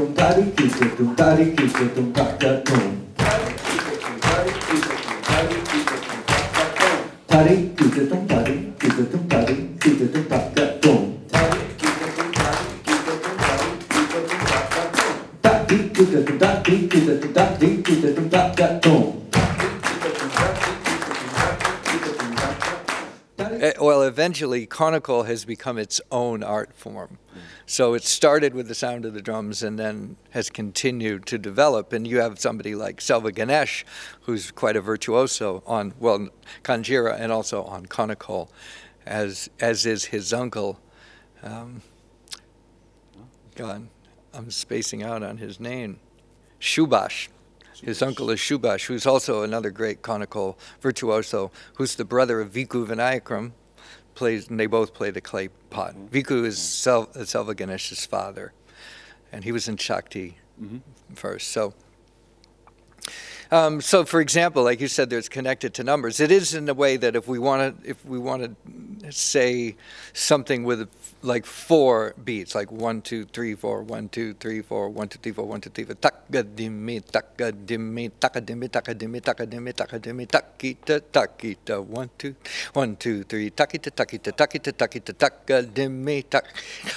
dum tari kita dum tari dum ta ta dum. Tari kita dum tari kita dum tari kita dum ta ta eventually, konnakol has become its own art form. So it started with the sound of the drums and then has continued to develop. And you have somebody like Selva Ganesh, who's quite a virtuoso on, well, Kanjira and also on konnakol, as, as is his uncle. Um, God, I'm spacing out on his name. Shubash. His uncle is Shubash, who's also another great konnakol virtuoso, who's the brother of Vikku Vinayakram, plays, and they both play the clay pot. Vikku is Sel- uh, Selva Ganesh's father, and he was in Shakti first. So, um, so for example, like you said, there's connected to numbers. It is in the way that if we want to, if we want to say something with like four beats, like one, two, three, four, one, two, three, four, one, two, three, four, one, two, three, four, takadimi, takadimi, takadimi, takadimi, takadimi, takadimi, takita, takita, one, two, one, two, three, takita, takita, takita, takita, takadimi, tak.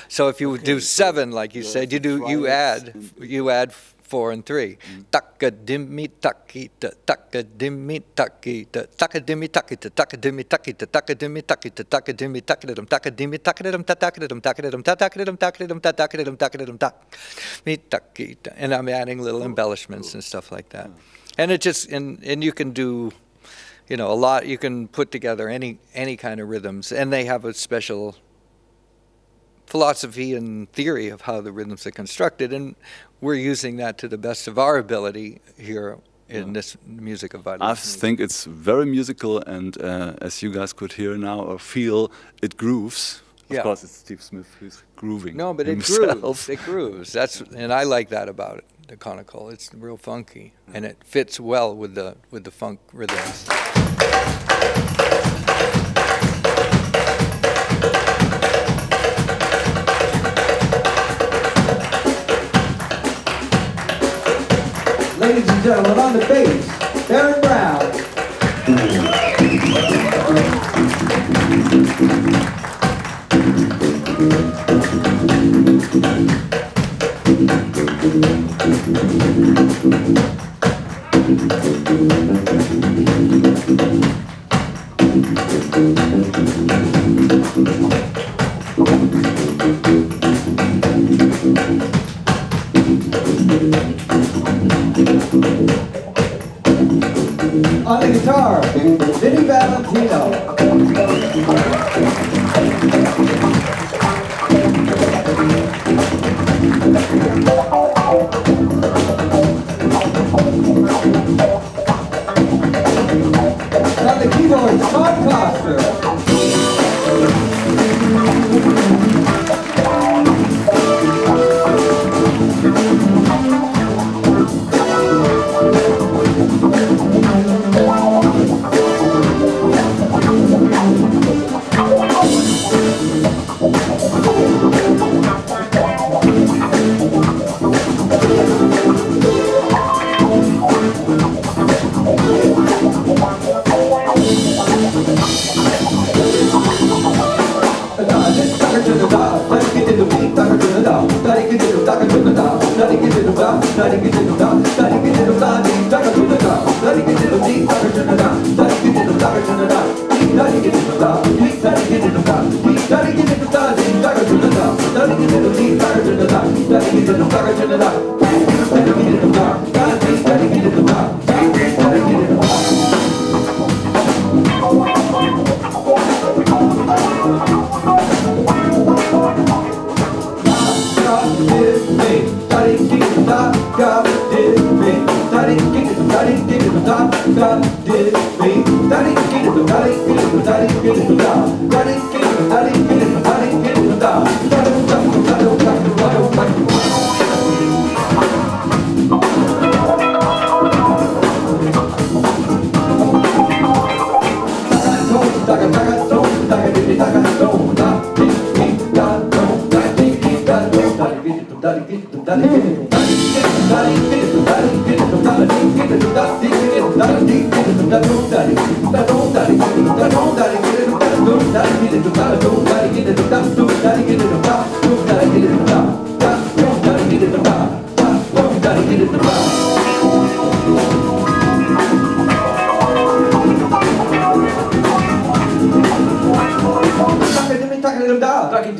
So if you do seven, like you said, you do, you add, you add four and three. Takadimi takita, takadimi takita, takadimi takita, takadimi takita, takadimi takita, takadimi takidum, takadimi takidum, tatakidum, takidum, tatakidum, takidum, tatakidum, takidum, tak, mi takita. And I'm adding little embellishments and stuff like that. And it just, and, and you can do, you know, a lot, you can put together any, any kind of rhythms, and they have a special philosophy and theory of how the rhythms are constructed, and we're using that to the best of our ability here in this music of I think it's very musical, and uh, as you guys could hear now or feel, it grooves. Of Yeah. course, it's Steve Smith who's grooving. No, but it grooves. It grooves. That's and I like that about it. The konnakol. It's real funky, and it fits well with the with the funk rhythms. The bass, Daddy,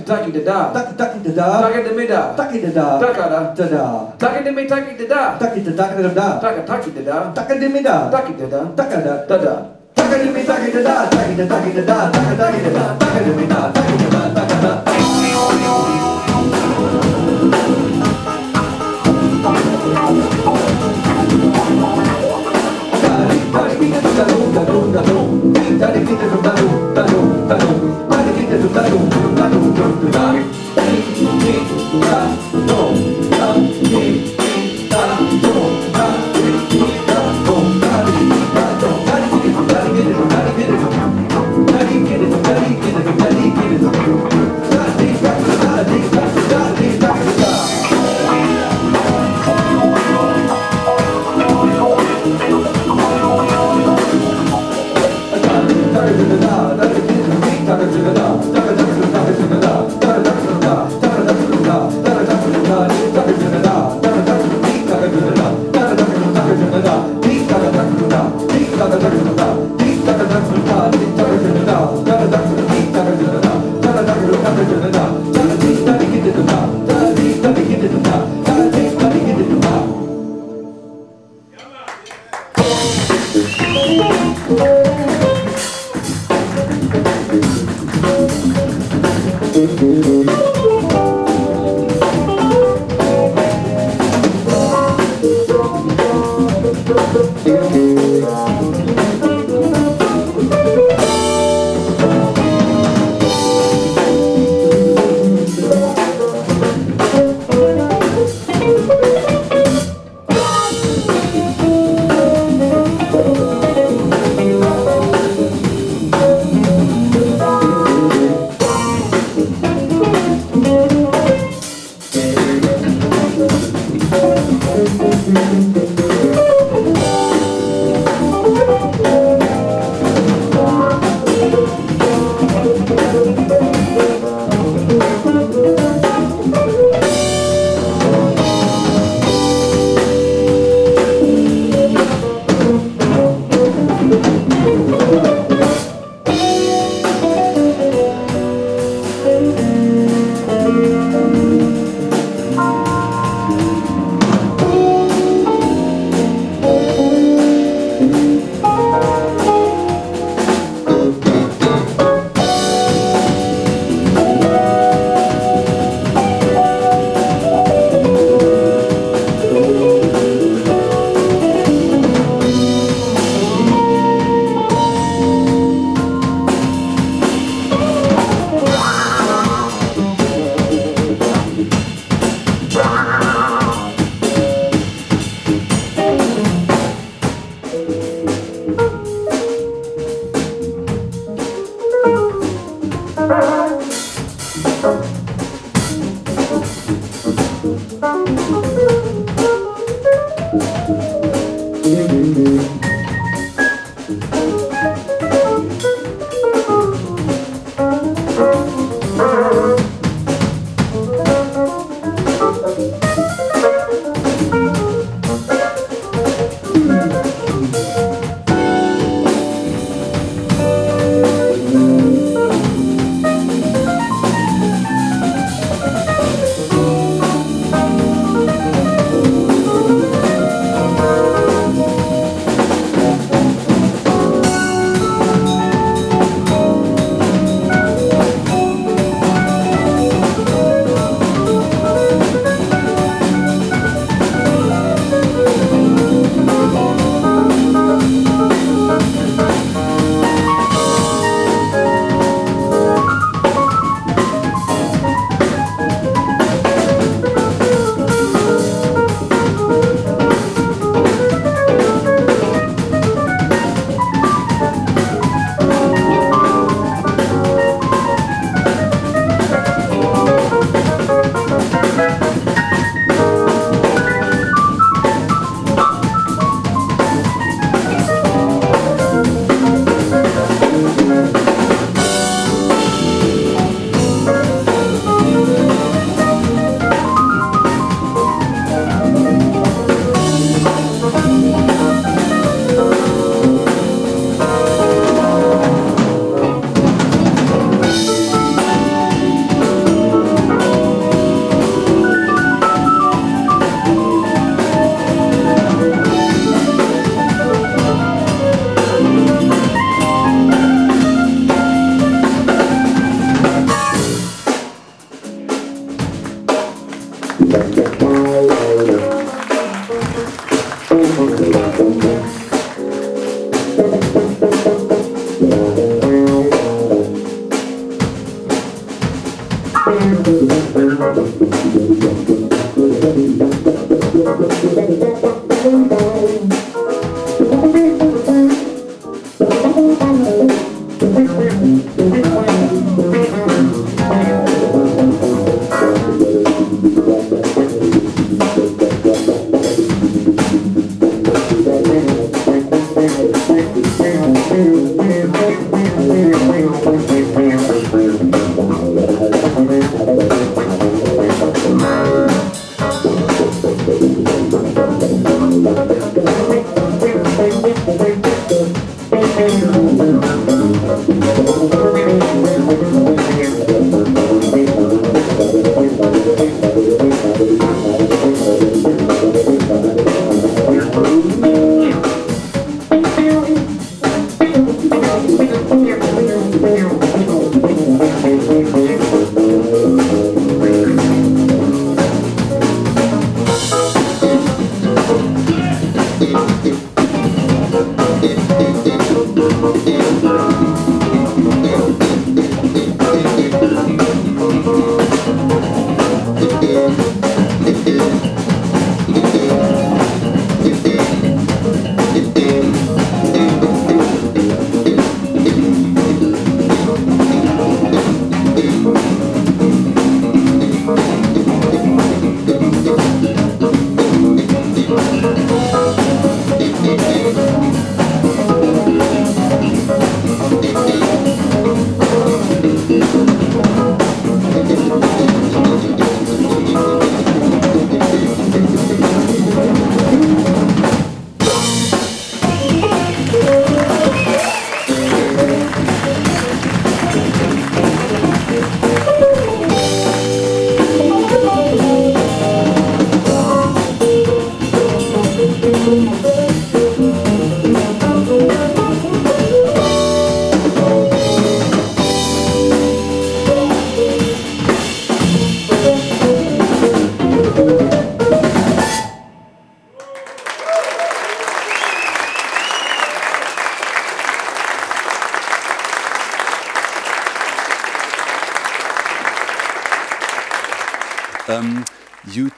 Taki da da, taki da da, taki da da, taki da da, taki da da, da da. Takadimi da, Takidida. Taka takidida. Takadimida. Takidida. Takada dada. Takadimi takidida. Takida takidida. Takadakidida. Takadimida. da, Takada.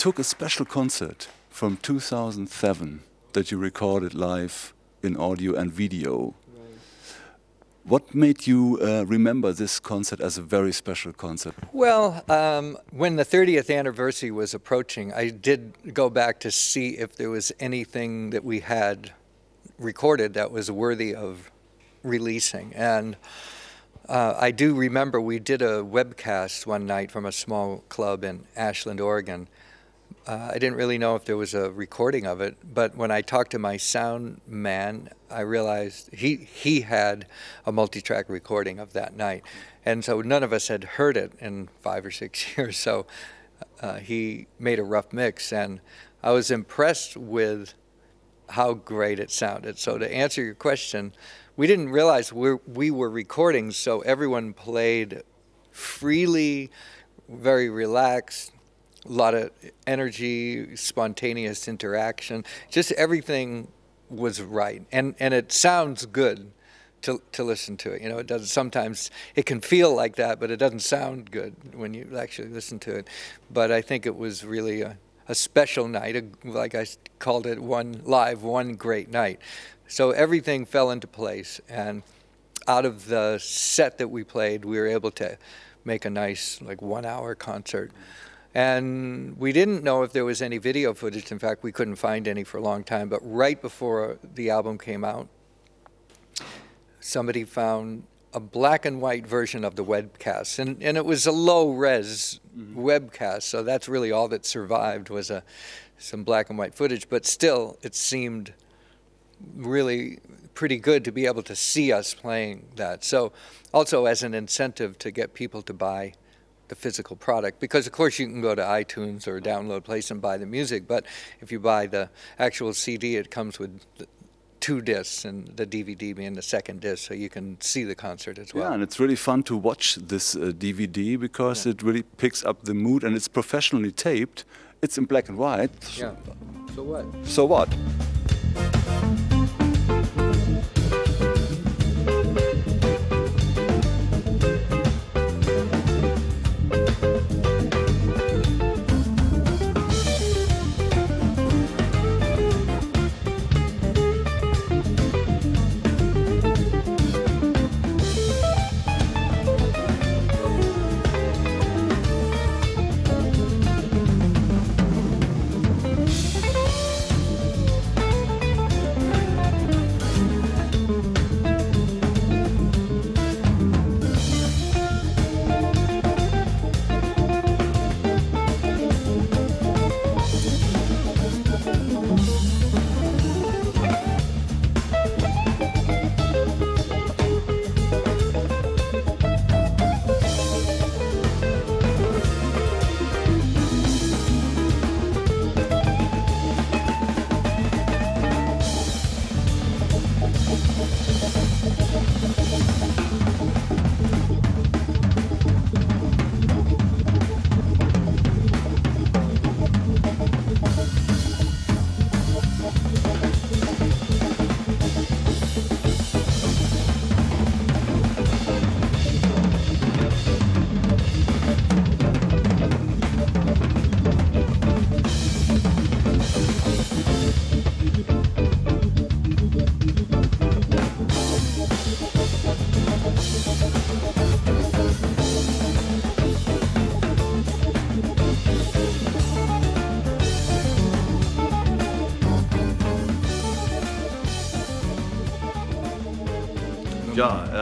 Took a special concert from 2007 that you recorded live in audio and video. What made you uh, remember this concert as a very special concert? Well, um, when the 30th anniversary was approaching, I did go back to see if there was anything that we had recorded that was worthy of releasing. And uh, I do remember we did a webcast one night from a small club in Ashland, Oregon. Uh, I didn't really know if there was a recording of it, but when I talked to my sound man, I realized he he had a multi-track recording of that night, and so none of us had heard it in five or six years. So uh, he made a rough mix, and I was impressed with how great it sounded. So to answer your question, we didn't realize we we were recording, so everyone played freely, very relaxed, a lot of energy, spontaneous interaction. Just everything was right, and and it sounds good to to listen to it. You know, it does sometimes it can feel like that, but it doesn't sound good when you actually listen to it. But I think it was really a, a special night, a, like I called it, one live, one great night. So everything fell into place, and out of the set that we played, we were able to make a nice like one-hour concert. And we didn't know if there was any video footage. In fact, we couldn't find any for a long time. But right before the album came out, somebody found a black and white version of the webcast, and, and it was a low res mm-hmm. webcast. So that's really all that survived was a some black and white footage. But still, it seemed really pretty good to be able to see us playing that. So, also as an incentive to get people to buy the physical product, because of course you can go to iTunes or download place and buy the music, but if you buy the actual CD, it comes with two discs and the DVD being the second disc, so you can see the concert as well. Yeah, and it's really fun to watch this uh, DVD because yeah. it really picks up the mood and it's professionally taped. It's in black and white. Yeah. So what? So what?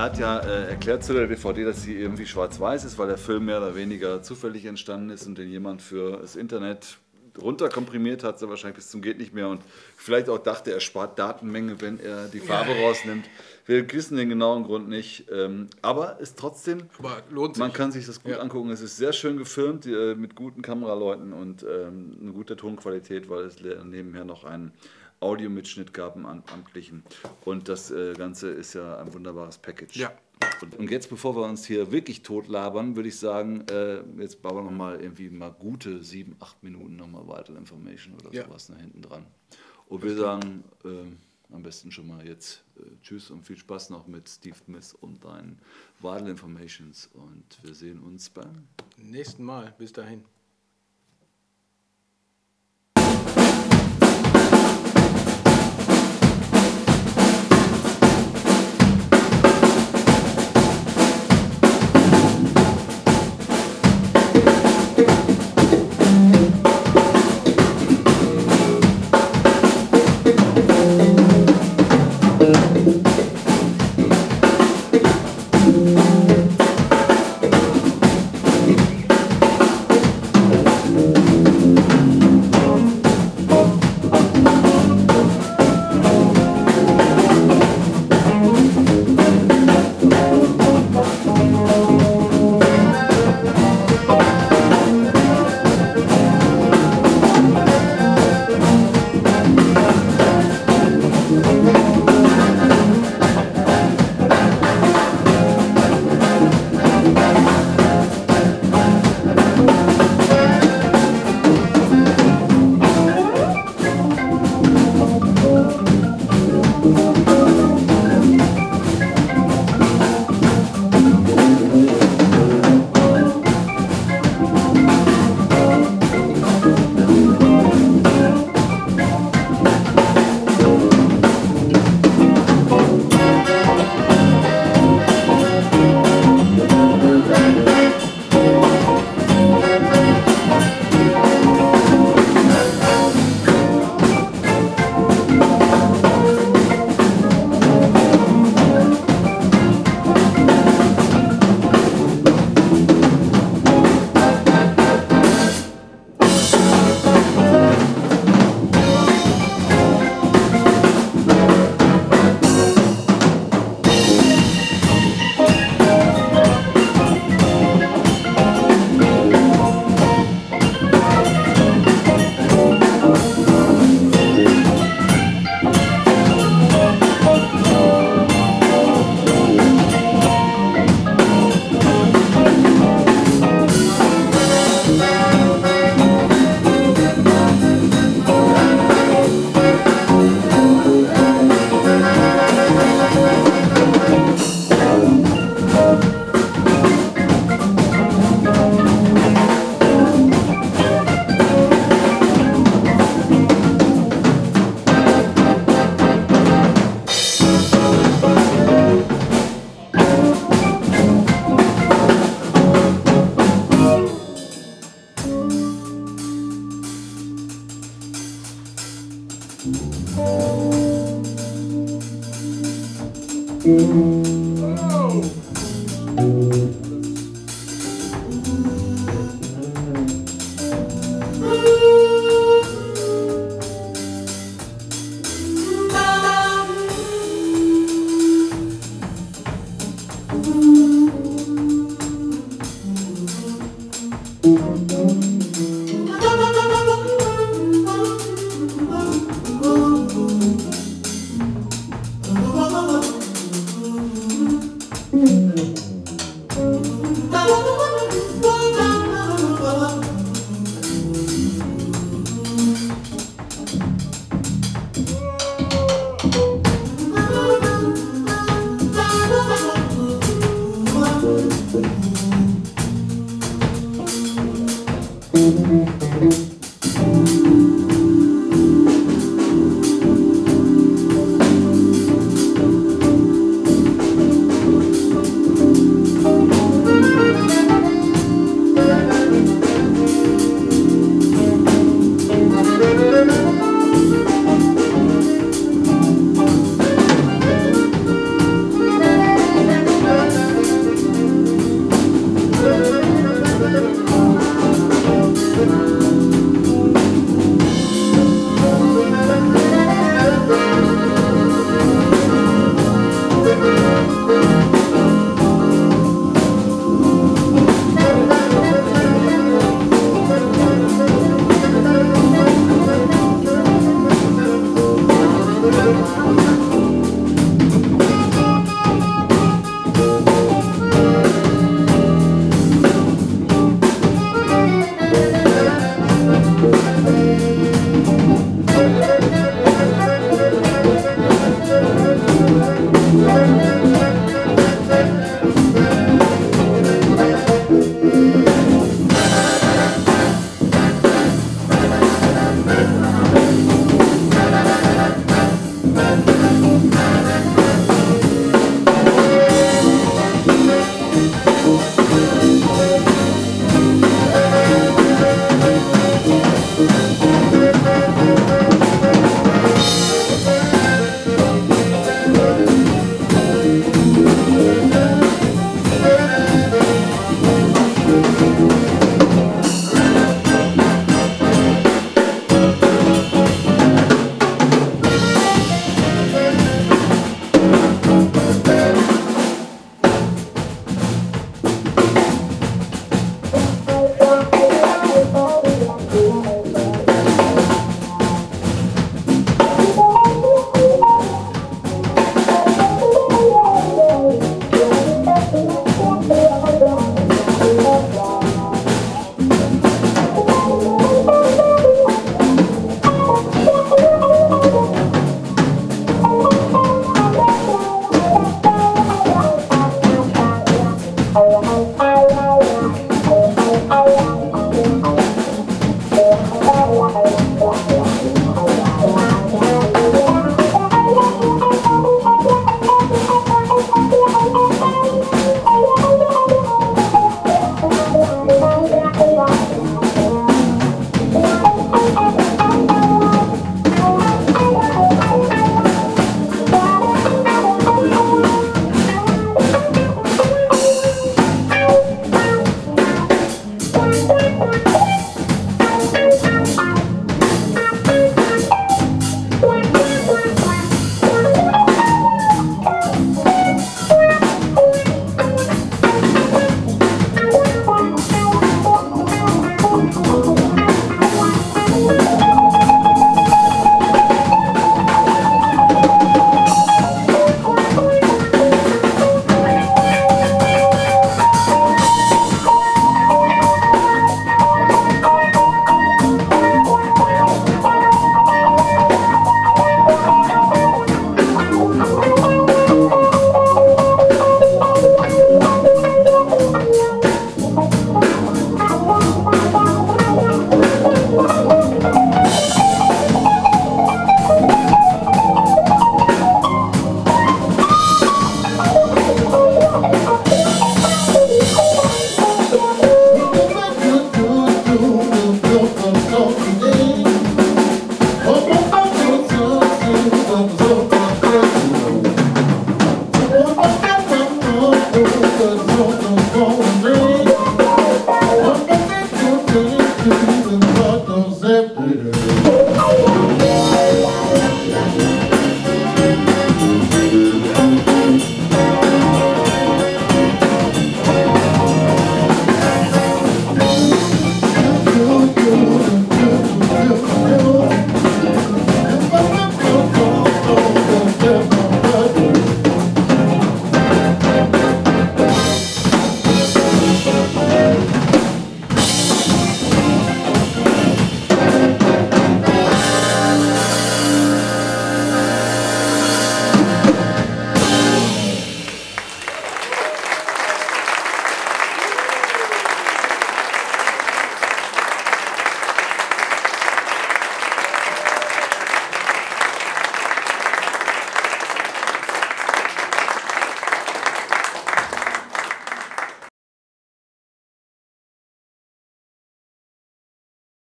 Hat ja äh, erklärt zu der DVD, dass sie irgendwie schwarz-weiß ist, weil der Film mehr oder weniger zufällig entstanden ist und den jemand für das Internet runterkomprimiert hat, so wahrscheinlich bis zum geht nicht mehr und vielleicht auch dachte, er spart Datenmenge, wenn er die Farbe rausnimmt. Wir wissen den genauen Grund nicht, ähm, aber ist trotzdem, Aber lohnt sich. man kann sich das gut Ja. angucken. Es ist sehr schön gefilmt äh, mit guten Kameraleuten und ähm, eine gute Tonqualität, weil es nebenher noch einen Audiomitschnitt gab, einen am- amtlichen. Und das äh, Ganze ist ja ein wunderbares Package. Ja. Und, jetzt, bevor wir uns hier wirklich tot labern, würde ich sagen, äh, jetzt bauen wir noch mal irgendwie mal gute sieben, acht Minuten noch mal Vital Information oder Ja. sowas nach hinten dran. Und wir sagen äh, am besten schon mal jetzt äh, Tschüss und viel Spaß noch mit Steve Smith und deinen Vital Informations. Und wir sehen uns beim Nächsten Mal. Bis dahin.